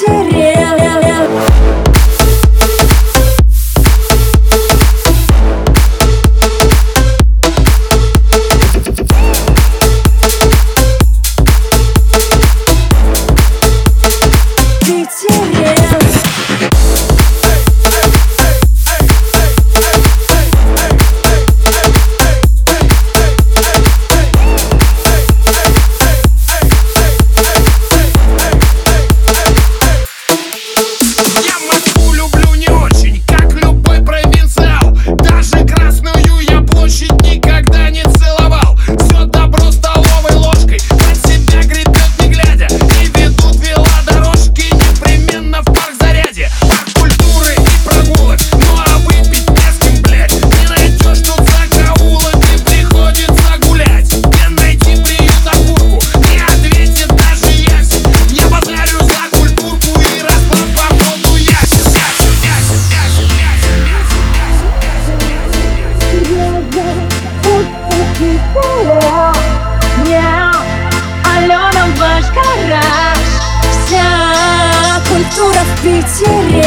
city. Питере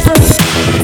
Thank